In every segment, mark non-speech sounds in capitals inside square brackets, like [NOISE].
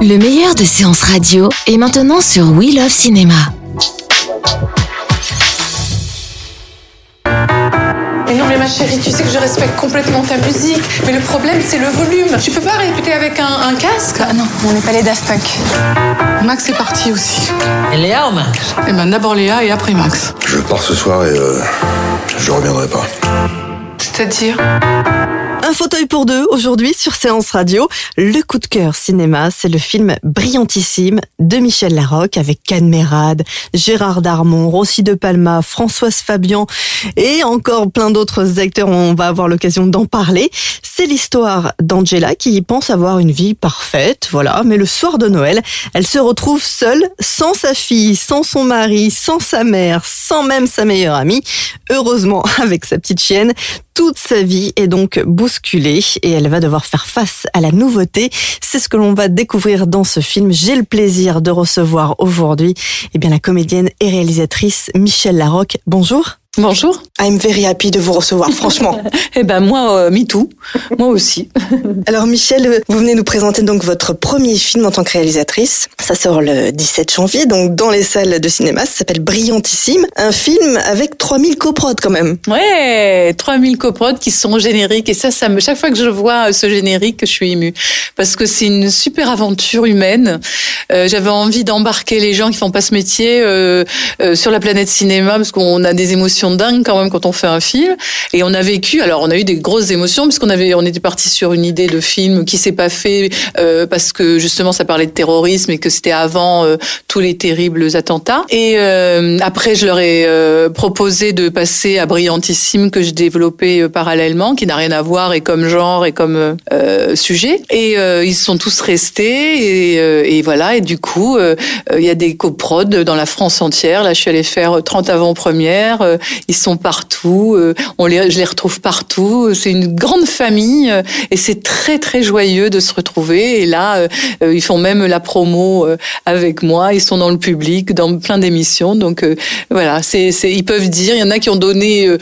Le meilleur de séances radio est maintenant sur We Love Cinéma. Mais non, mais ma chérie, tu sais que je respecte complètement ta musique. Mais le problème, c'est le volume. Tu peux pas répéter avec un, un casque? Ah non, on n'est pas les Daft Punk. Max est parti aussi. Et Léa ou Max Eh ben, d'abord Léa et après Max. Je pars ce soir et euh, je reviendrai pas. C'est-à-dire? Un fauteuil pour deux aujourd'hui sur Séance Radio. Le coup de cœur cinéma, c'est le film brillantissime de Michel Larocque avec Can Mérade, Gérard Darmon, Rossi de Palma, Françoise Fabian et encore plein d'autres acteurs. On va avoir l'occasion d'en parler. C'est l'histoire d'Angela qui pense avoir une vie parfaite, voilà. Mais le soir de Noël, elle se retrouve seule, sans sa fille, sans son mari, sans sa mère, sans même sa meilleure amie. Heureusement, [LAUGHS] avec sa petite chienne, toute sa vie est donc et elle va devoir faire face à la nouveauté. C'est ce que l'on va découvrir dans ce film. J'ai le plaisir de recevoir aujourd'hui eh bien, la comédienne et réalisatrice Michel Larocque. Bonjour. Bonjour. I'm very happy de vous recevoir, franchement. [LAUGHS] Eh ben, moi, euh, me too. Moi aussi. [LAUGHS] Alors Michel, vous venez nous présenter donc votre premier film en tant que réalisatrice. Ça sort le 17 janvier, donc dans les salles de cinéma. Ça s'appelle Brillantissime. Un film avec 3000 coprods quand même. Ouais, 3000 coprods qui sont génériques. Et ça, ça me, chaque fois que je vois ce générique, je suis émue. Parce que c'est une super aventure humaine. Euh, J'avais envie d'embarquer les gens qui font pas ce métier euh, euh, sur la planète cinéma, parce qu'on a des émotions dingues quand même quand on fait un film. Et on a vécu, alors on a eu des grosses émotions, puisqu'on avait, on était parti sur une idée de film qui s'est pas fait euh, parce que justement ça parlait de terrorisme et que c'était avant euh, tous les terribles attentats. Et euh, après, je leur ai euh, proposé de passer à Brillantissime que je développais euh, parallèlement, qui n'a rien à voir et comme genre et comme euh, sujet. Et ils sont tous restés et, et voilà. Et du coup, il y a des coprods dans la France entière. Là, je suis allée faire 30 avant-premières. Ils sont partout. euh, on les, je les retrouve partout. C'est une grande famille euh, et c'est très très joyeux de se retrouver. Et là, euh, ils font même la promo avec moi. Ils sont dans le public, dans plein d'émissions. Donc voilà, c'est, c'est, ils peuvent dire. Il y en a qui ont donné. euh,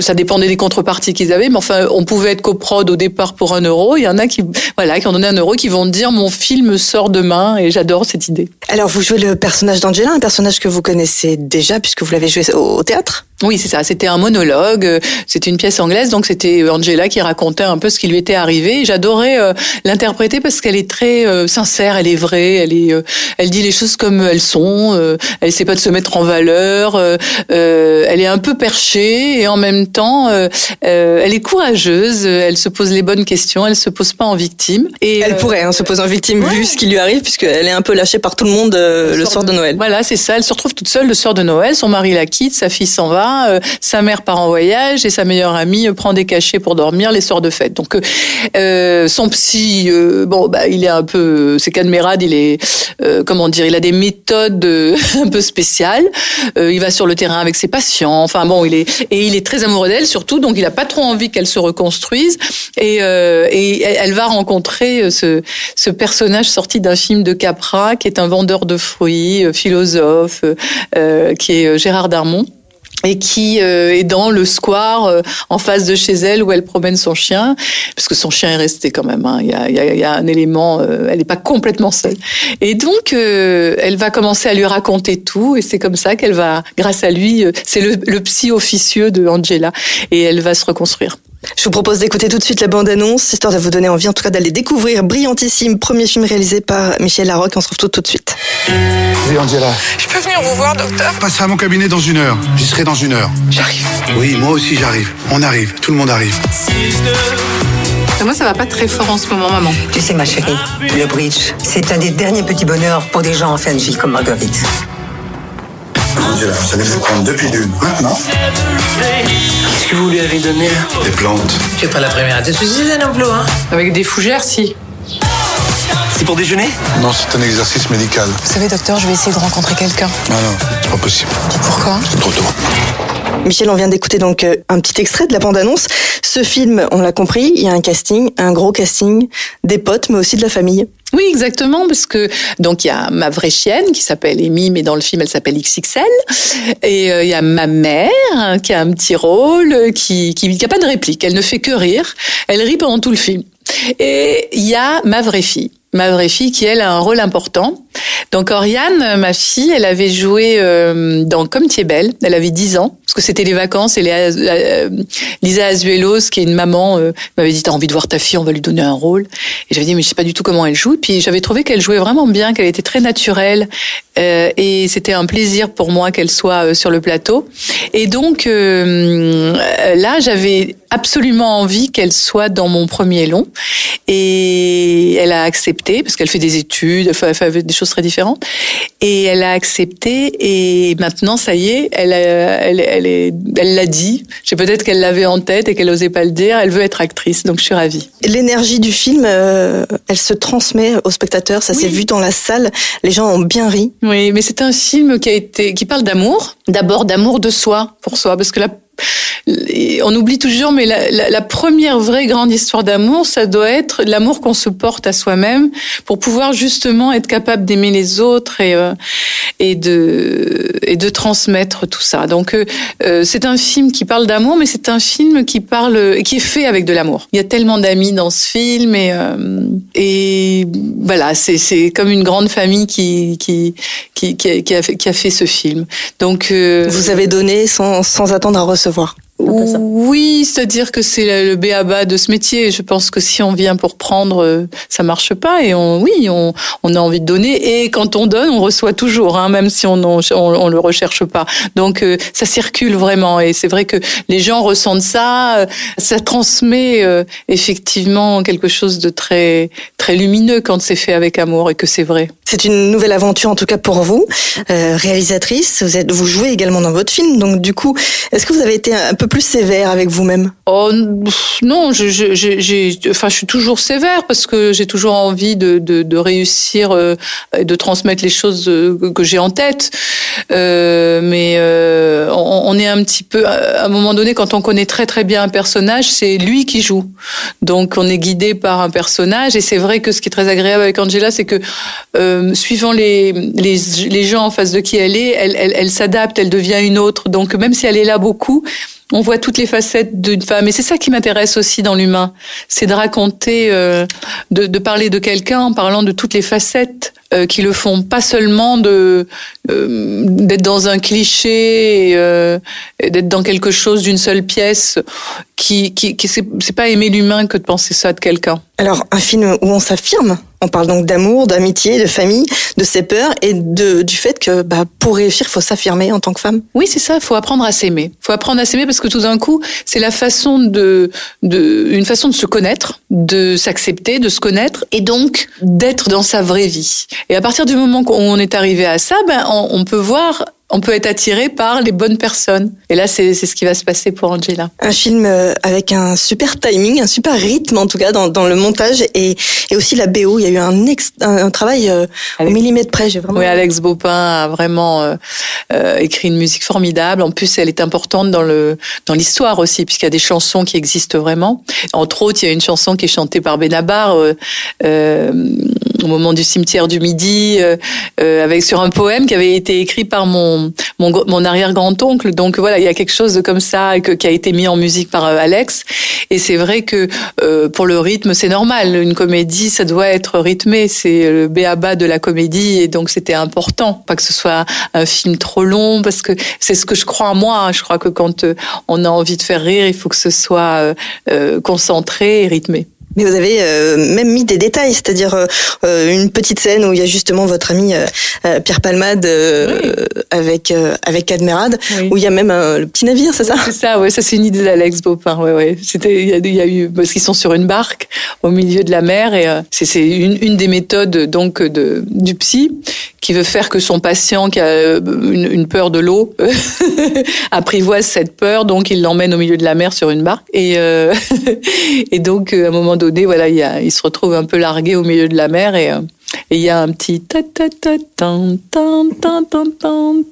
ça dépendait des contreparties qu'ils avaient, mais enfin, on pouvait être coprod au départ pour un euro. Il y en a qui, voilà, qui ont donné un euro, qui vont dire mon film sort demain. Et j'adore cette idée. Alors vous jouez le personnage d'Angela, un personnage que vous connaissez déjà puisque vous l'avez joué au théâtre? Oui, c'est ça. C'était un monologue. euh, C'était une pièce anglaise, donc c'était Angela qui racontait un peu ce qui lui était arrivé. Et J'adorais euh, l'interpréter parce qu'elle est très euh, sincère, elle est vraie, elle est, euh, elle dit les choses comme elles sont. euh, elle essaie pas de se mettre en valeur. euh, euh, elle est un peu perchée et en même temps, euh, euh, elle est courageuse. euh, Elle se pose les bonnes questions. Elle se pose pas en victime. Et Elle pourrait hein, se poser en victime ouais. vu ce qui lui arrive puisqu'elle est un peu lâchée par tout le monde euh, le soir de Noël. Voilà, c'est ça. Elle se retrouve toute seule le soir de Noël. Son mari la quitte, sa fille s'en va, sa mère part en voyage et sa meilleure amie prend des cachets pour dormir les soirs de fête. Donc, son psy, bon, bah, il est un peu, c'est Cadmerade, il est, comment dire, il a des méthodes [LAUGHS] un peu spéciales. Il va sur le terrain avec ses patients. Enfin bon, il est et il est très amoureux surtout, donc il a pas trop envie qu'elle se reconstruise. Et, euh, et elle va rencontrer euh, ce, ce personnage sorti d'un film de Capra, qui est un vendeur de fruits, euh, philosophe, qui est Gérard Darmon et qui euh, est dans le square euh, en face de chez elle où elle promène son chien, parce que son chien est resté quand même. hein. Il, y a, y a, y a un élément, euh, elle n'est pas complètement seule. Et donc, euh, elle va commencer à lui raconter tout, et c'est comme ça qu'elle va, grâce à lui, euh, c'est le, le psy officieux de Angela, et elle va se reconstruire. Je vous propose d'écouter tout de suite la bande-annonce, histoire de vous donner envie en tout cas d'aller découvrir Brillantissime, premier film réalisé par Michel Larocque. On se retrouve tout, tout de suite. Oui, Angela, Je peux venir vous voir, docteur? Passez à mon cabinet dans une heure. J'y serai dans une heure. J'arrive. Oui, moi aussi j'arrive. On arrive, tout le monde arrive. Moi, ça va pas très fort en ce moment, maman. Tu sais, ma chérie, le bridge, c'est un des derniers petits bonheurs pour des gens en fin de vie comme Marguerite. Angela, vous allez vous prendre deux pilules maintenant. Que vous lui avez donné là Des plantes. Tu es pas la première à te suicider non plus, hein Avec des fougères, si. C'est pour déjeuner Non, c'est un exercice médical. Vous savez, docteur, je vais essayer de rencontrer quelqu'un. Ah non, c'est pas possible. Pourquoi? C'est trop tôt. Michel, on vient d'écouter donc euh, un petit extrait de la bande-annonce. Ce film, on l'a compris, il y a un casting, un gros casting, des potes, mais aussi de la famille. Oui, exactement, parce que donc il y a ma vraie chienne qui s'appelle Amy, mais dans le film elle s'appelle XXL, et euh, il y a ma mère qui a un petit rôle, qui qui qui a pas de réplique, elle ne fait que rire, elle rit pendant tout le film. Et il y a ma vraie fille, ma vraie fille qui elle a un rôle important. Donc Oriane, ma fille, elle avait joué euh, dans Comme tu es belle, elle avait 10 ans, parce que c'était les vacances, et euh, Lisa Azuelos, qui est une maman, euh, m'avait dit, t'as envie de voir ta fille, on va lui donner un rôle. Et j'avais dit, mais je sais pas du tout comment elle joue. Puis j'avais trouvé qu'elle jouait vraiment bien, qu'elle était très naturelle, et c'était un plaisir pour moi qu'elle soit sur le plateau. Et donc là, j'avais absolument envie qu'elle soit dans mon premier long, et elle a accepté parce qu'elle fait des études, des choses très différentes, et elle a accepté. Et maintenant, ça y est, elle, a- elle, elle est, elle l'a dit. J'ai peut-être qu'elle l'avait en tête et qu'elle osait pas le dire. Elle veut être actrice, donc je suis ravie. L'énergie du film, euh, elle se transmet aux spectateurs. Ça s'est vu dans la salle. Les gens ont bien ri. Oui, mais c'est un film qui a été, qui parle d'amour. D'abord d'amour de soi, pour soi, parce que la, on oublie toujours, mais la, la- la première vraie grande histoire d'amour, ça doit être l'amour qu'on se porte à soi-même pour pouvoir justement être capable d'aimer les autres et euh, et de et de transmettre tout ça. Donc euh, euh, c'est un film qui parle d'amour, mais c'est un film qui parle qui est fait avec de l'amour. Il y a tellement d'amis dans ce film et euh, et voilà, c'est comme une grande famille qui qui qui qui a fait ce film. Donc euh, Vous avez donné sans, sans attendre à recevoir. Oui, c'est-à-dire que c'est le- béaba de ce métier. Je pense que si on vient pour prendre, euh, ça marche pas. Et on, oui, on, on a envie de donner. Et quand on donne, on reçoit toujours, hein, même si on on le recherche pas. Donc euh, ça circule vraiment. Et c'est vrai que les gens ressentent ça. euh, Ça transmet effectivement quelque chose de très très lumineux quand c'est fait avec amour et que c'est vrai. C'est une nouvelle aventure en tout cas pour vous, euh, réalisatrice. Vous êtes, vous jouez également dans votre film, donc du coup, est-ce que vous avez été un peu plus sévère avec vous-même? Oh non, je, je, enfin, je suis toujours sévère parce que j'ai toujours envie de, de, de réussir, euh, de transmettre les choses euh, que j'ai en tête. Euh, mais euh, on, on est un petit peu, à un moment donné, quand on connaît très très bien un personnage, c'est lui qui joue. Donc on est guidé par un personnage et c'est vrai que ce qui est très agréable avec Angela, c'est que euh, suivant les, les les gens en face de qui elle est, elle, elle, elle s'adapte, elle devient une autre. Donc même si elle est là beaucoup on voit toutes les facettes d'une femme. Et c'est ça qui m'intéresse aussi dans l'humain. C'est de raconter, euh, de, parler de quelqu'un en parlant de toutes les facettes euh, qui le font. Pas seulement de euh, d'être dans un cliché, d'être dans quelque chose d'une seule pièce. Qui, qui, qui c'est pas aimer l'humain que de penser ça de quelqu'un. Alors, un film où on s'affirme. On parle donc d'amour, d'amitié, de famille, de ses peurs et de, du fait que bah, pour réussir, faut s'affirmer en tant que femme. Oui, c'est ça. Faut apprendre à s'aimer. Faut apprendre à s'aimer parce que tout d'un coup, c'est la façon de, de, une façon de se connaître, de s'accepter, de se connaître, et donc d'être dans sa vraie vie. Et à partir du moment où on est arrivé à ça, ben on, on peut voir. On peut être attiré par les bonnes personnes. Et là, c'est c'est ce qui va se passer pour Angela. Un film euh, avec un super timing, un super rythme en tout cas dans, dans le montage et, et aussi la BO. Il y a eu un, ex, un, un travail euh, au millimètre près. J'ai vraiment. Oui, Alex Baupin a vraiment euh, euh, écrit une musique formidable. En plus, elle est importante dans le dans l'histoire aussi, puisqu'il y a des chansons qui existent vraiment. Entre autres, il y a une chanson qui est chantée par Benabar euh, euh, au moment du cimetière du Midi, euh, euh, avec sur un poème qui avait été écrit par mon mon, mon arrière-grand-oncle. Donc voilà, il y a quelque chose de comme ça que, qui a été mis en musique par euh, Alex. Et c'est vrai que euh, pour le rythme, c'est normal. Une comédie, ça doit être rythmé. C'est le béaba de la comédie, et donc c'était important, pas que ce soit un film trop long, parce que c'est ce que je crois moi. hein. Je crois que quand euh, on a envie de faire rire, il faut que ce soit concentré et rythmé. Mais vous avez euh, même mis des détails, c'est-à-dire euh, une petite scène où il y a justement votre ami Pierre Palmade avec avec où il y a même le petit navire, c'est ça C'est ça, ouais, ça c'est une idée d'Alex Beaupin, ouais, ouais. C'était, il y, a, y a eu parce qu'ils sont sur une barque au milieu de la mer et c'est c'est une, une des méthodes donc de du psy qui veut faire que son patient qui a une, une peur de l'eau [LAUGHS] apprivoise cette peur, donc il l'emmène au milieu de la mer sur une barque et [LAUGHS] et donc à un moment il, il se retrouve un peu largué au milieu de la mer et et il y a un petit ta ta ta tan tan tan tan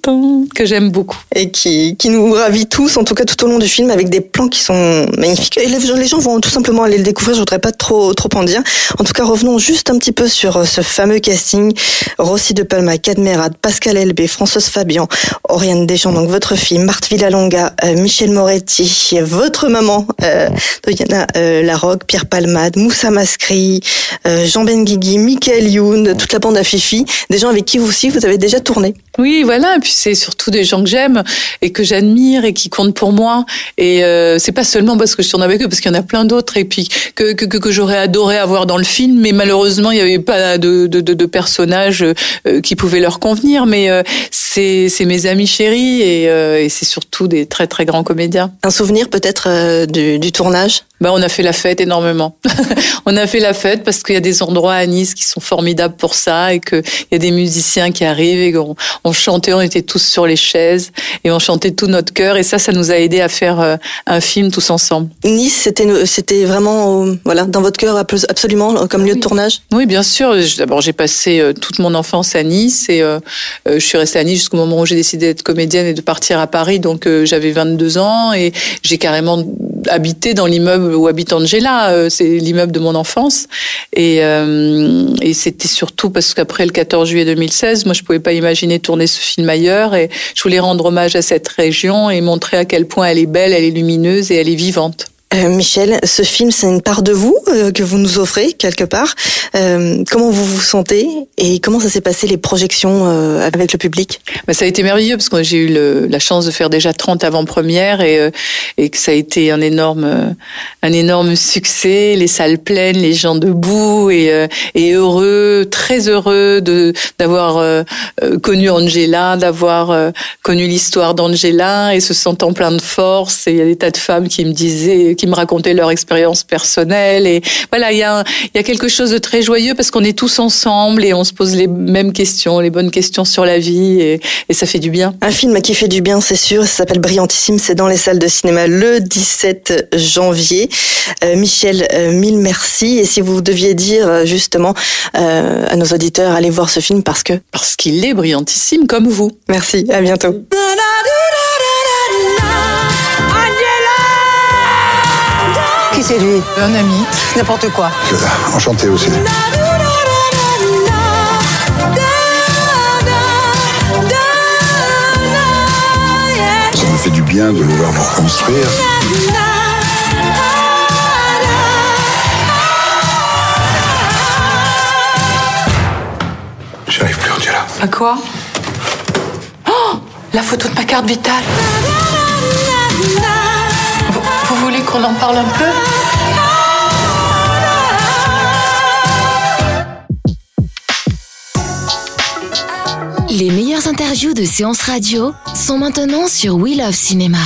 tan que j'aime beaucoup. Et qui, qui nous ravit tous, en tout cas tout au long du film, avec des plans qui sont magnifiques. Et les gens vont tout simplement aller le découvrir, je voudrais pas trop, trop en dire. En tout cas, revenons juste un petit peu sur euh, ce fameux casting. Rossi de Palma, Cadmerade, Pascal Elbé, Françoise Fabian, Oriane Deschamps, donc votre fille, Marthe Villalonga, euh, Michel Moretti, votre maman, euh, Diana euh, Larocque, Pierre Palmade, Moussa Mascri, euh, Jean Benguigui, Michael Toute la bande à Fifi, des gens avec qui vous aussi vous avez déjà tourné. Oui, voilà. Et puis c'est surtout des gens que j'aime et que j'admire et qui comptent pour moi. Et euh, c'est pas seulement parce que je tourne avec eux, parce qu'il y en a plein d'autres et puis que que, que, que j'aurais adoré avoir dans le film, mais malheureusement il n'y avait pas de, de, de, de personnages euh, qui pouvaient leur convenir. Mais euh, c'est c'est mes amis chéris et, euh, et c'est surtout des très très grands comédiens. Un souvenir peut-être euh, du, du tournage? Ben, on a fait la fête énormément. [LAUGHS] on a fait la fête parce qu'il y a des endroits à Nice qui sont formidables pour ça et qu'il y a des musiciens qui arrivent et qu'on on chantait, on était tous sur les chaises et on chantait tout notre cœur et ça, ça nous a aidé à faire euh, un film tous ensemble. Nice, c'était c'était vraiment voilà dans votre cœur absolument comme lieu de tournage? Oui, bien sûr. D'abord, j'ai passé euh, toute mon enfance à Nice et euh, je suis restée à Nice jusqu'au moment où j'ai décidé d'être comédienne et de partir à Paris. Donc j'avais 22 ans et j'ai carrément habité dans l'immeuble où habite Angela, c'est l'immeuble de mon enfance. Et, euh, et c'était surtout parce qu'après le 14 juillet 2016, moi je pouvais pas imaginer tourner ce film ailleurs et je voulais rendre hommage à cette région et montrer à quel point elle est belle, elle est lumineuse et elle est vivante. Euh, Michel, ce film, c'est une part de vous euh, que vous nous offrez quelque part. Euh, comment vous vous sentez et comment ça s'est passé les projections avec le public? Bah, Ça a été merveilleux parce que j'ai eu la chance de faire déjà 30 avant-premières et, que ça a été un énorme, un énorme succès. Les salles pleines, les gens debout et, et heureux, très heureux de d'avoir connu Angela, d'avoir connu l'histoire d'Angela et se sentant plein de force. Et il y a des tas de femmes qui me disaient qui me racontaient leur expérience personnelle. Et voilà, il y a, il y a quelque chose de très joyeux parce qu'on est tous ensemble et on se pose les mêmes questions, les bonnes questions sur la vie et, et ça fait du bien. Un film qui fait du bien, c'est sûr. Ça s'appelle Brillantissime. C'est dans les salles de cinéma le 17 janvier. Euh, Michel, euh, mille merci. Et si vous deviez dire euh, justement euh, à nos auditeurs, allez voir ce film parce que parce qu'il est brillantissime comme vous. Merci. À bientôt. Qui c'est lui Un ami. N'importe quoi. Enchanté aussi. Ça me fait du bien de le voir vous reconstruire. J'arrive plus, Angela. À quoi Oh La photo de ma carte vitale. [LAUGHS] Vous, voulez qu'on en parle un peu Les meilleures interviews de séances radio sont maintenant sur We Love Cinéma.